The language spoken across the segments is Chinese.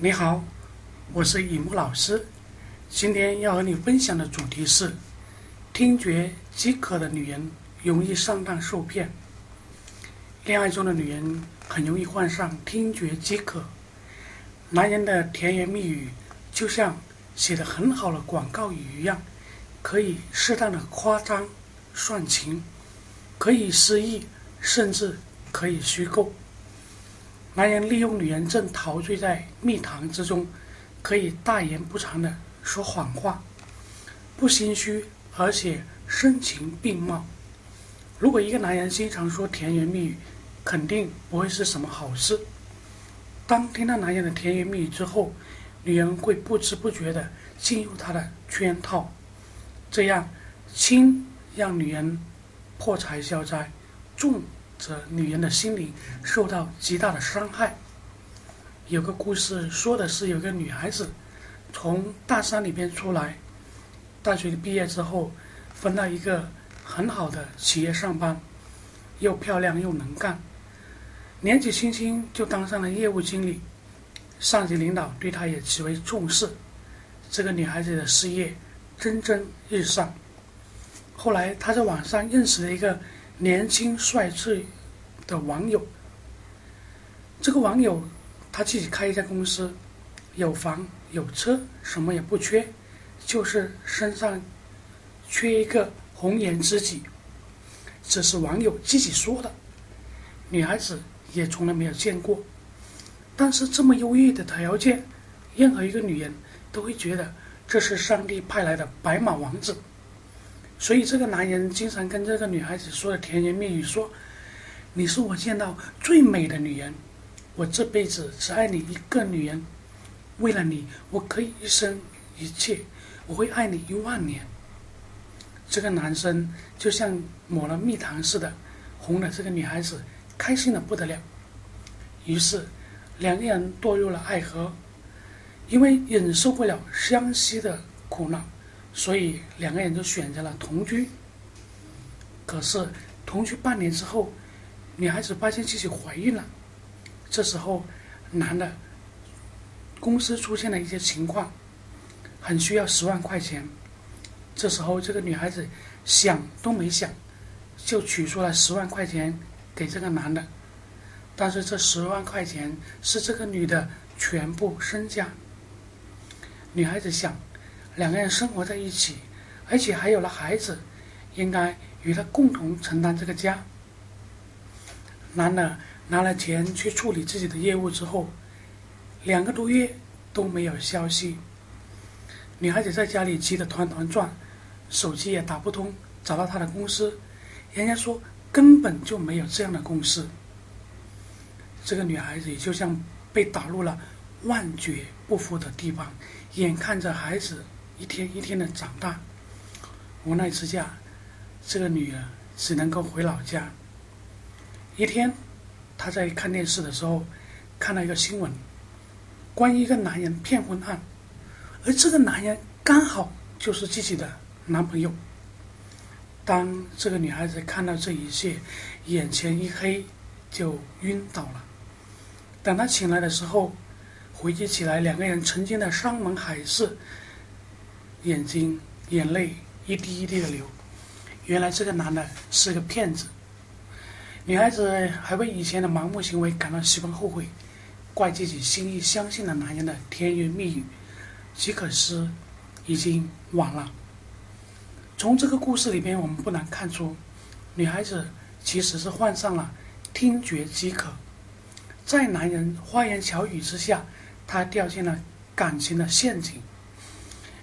你好，我是尹木老师。今天要和你分享的主题是：听觉饥渴的女人容易上当受骗。恋爱中的女人很容易患上听觉饥渴。男人的甜言蜜语就像写的很好的广告语一样，可以适当的夸张煽情，可以失意，甚至可以虚构。男人利用女人正陶醉在蜜糖之中，可以大言不惭的说谎话，不心虚，而且声情并茂。如果一个男人经常说甜言蜜语，肯定不会是什么好事。当听到男人的甜言蜜语之后，女人会不知不觉地进入他的圈套，这样轻让女人破财消灾，重则女人的心灵受到极大的伤害。有个故事说的是，有个女孩子从大山里边出来，大学毕业之后，分到一个很好的企业上班，又漂亮又能干。年纪轻轻就当上了业务经理，上级领导对她也极为重视。这个女孩子的事业蒸蒸日上。后来她在网上认识了一个年轻帅气的网友。这个网友他自己开一家公司，有房有车，什么也不缺，就是身上缺一个红颜知己。这是网友自己说的。女孩子。也从来没有见过，但是这么优越的条件，任何一个女人都会觉得这是上帝派来的白马王子。所以这个男人经常跟这个女孩子说的甜言蜜语，说：“你是我见到最美的女人，我这辈子只爱你一个女人，为了你，我可以一生一切，我会爱你一万年。”这个男生就像抹了蜜糖似的，哄了这个女孩子。开心的不得了，于是两个人堕入了爱河。因为忍受不了相惜的苦恼，所以两个人就选择了同居。可是同居半年之后，女孩子发现自己怀孕了。这时候，男的公司出现了一些情况，很需要十万块钱。这时候，这个女孩子想都没想，就取出了十万块钱。给这个男的，但是这十万块钱是这个女的全部身家。女孩子想，两个人生活在一起，而且还有了孩子，应该与他共同承担这个家。男的拿了钱去处理自己的业务之后，两个多月都没有消息。女孩子在家里急得团团转，手机也打不通，找到他的公司，人家说。根本就没有这样的公司。这个女孩子也就像被打入了万劫不复的地方，眼看着孩子一天一天的长大，无奈之下，这个女儿只能够回老家。一天，她在看电视的时候，看到一个新闻，关于一个男人骗婚案，而这个男人刚好就是自己的男朋友。当这个女孩子看到这一切，眼前一黑，就晕倒了。等她醒来的时候，回忆起来两个人曾经的山盟海誓，眼睛眼泪一滴一滴的流。原来这个男的是个骗子。女孩子还为以前的盲目行为感到十分后悔，怪自己轻易相信了男人的甜言蜜语，只可惜已经晚了。从这个故事里边，我们不难看出，女孩子其实是患上了听觉饥渴，在男人花言巧语之下，她掉进了感情的陷阱。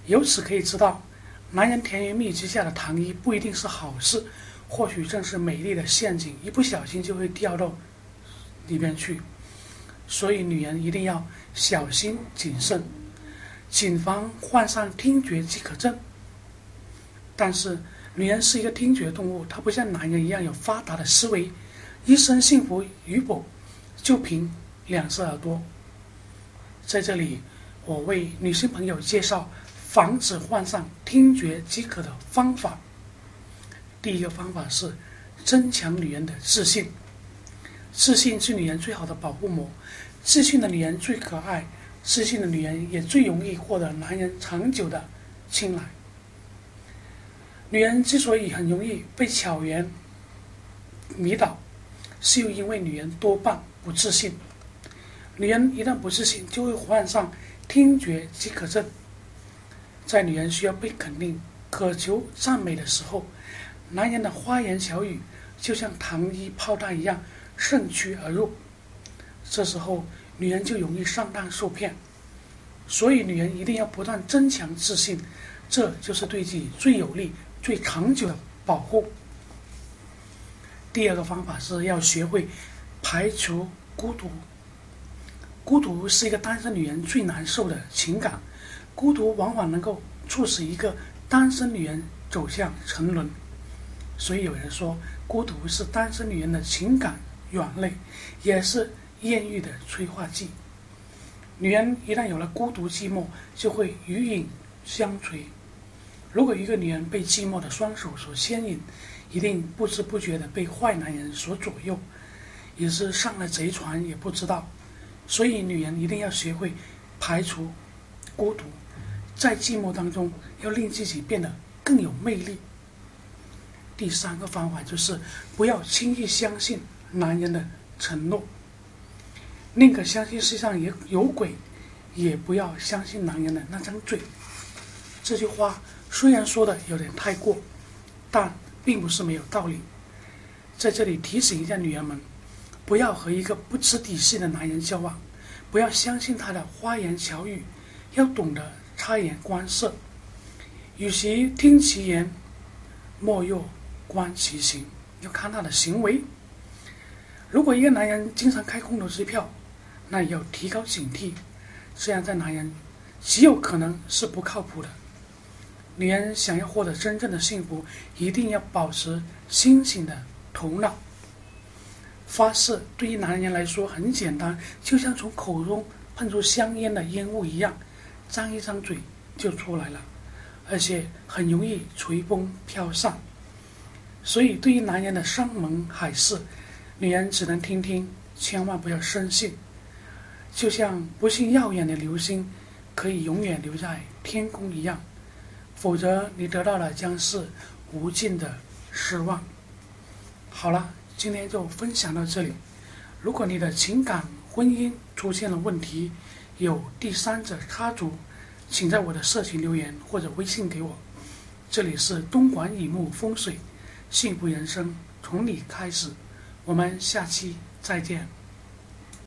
由此可以知道，男人甜言蜜语之下的糖衣不一定是好事，或许正是美丽的陷阱，一不小心就会掉到里边去。所以，女人一定要小心谨慎，谨防患上听觉饥渴症。但是，女人是一个听觉动物，她不像男人一样有发达的思维，一生幸福与否，就凭两只耳朵。在这里，我为女性朋友介绍防止患上听觉饥渴的方法。第一个方法是增强女人的自信，自信是女人最好的保护膜，自信的女人最可爱，自信的女人也最容易获得男人长久的青睐。女人之所以很容易被巧言迷倒，是因为女人多半不自信。女人一旦不自信，就会患上听觉饥渴症。在女人需要被肯定、渴求赞美的时候，男人的花言巧语就像糖衣炮弹一样趁虚而入。这时候，女人就容易上当受骗。所以，女人一定要不断增强自信，这就是对自己最有利、最长久的保护。第二个方法是要学会排除孤独。孤独是一个单身女人最难受的情感，孤独往往能够促使一个单身女人走向沉沦。所以有人说，孤独是单身女人的情感软肋，也是艳遇的催化剂。女人一旦有了孤独寂寞，就会与影相随。如果一个女人被寂寞的双手所牵引，一定不知不觉地被坏男人所左右，也是上了贼船也不知道。所以，女人一定要学会排除孤独，在寂寞当中要令自己变得更有魅力。第三个方法就是不要轻易相信男人的承诺，宁可相信世上也有鬼，也不要相信男人的那张嘴。这句话虽然说的有点太过，但并不是没有道理。在这里提醒一下女人们。不要和一个不知底细的男人交往，不要相信他的花言巧语，要懂得察言观色。与其听其言，莫若观其行，要看他的行为。如果一个男人经常开空头支票，那要提高警惕，这样在男人极有可能是不靠谱的。女人想要获得真正的幸福，一定要保持清醒的头脑。发誓对于男人来说很简单，就像从口中喷出香烟的烟雾一样，张一张嘴就出来了，而且很容易随风飘散。所以，对于男人的山盟海誓，女人只能听听，千万不要深信。就像不信耀眼的流星可以永远留在天空一样，否则你得到的将是无尽的失望。好了。今天就分享到这里。如果你的情感婚姻出现了问题，有第三者插足，请在我的社群留言或者微信给我。这里是东莞乙木风水，幸福人生从你开始。我们下期再见。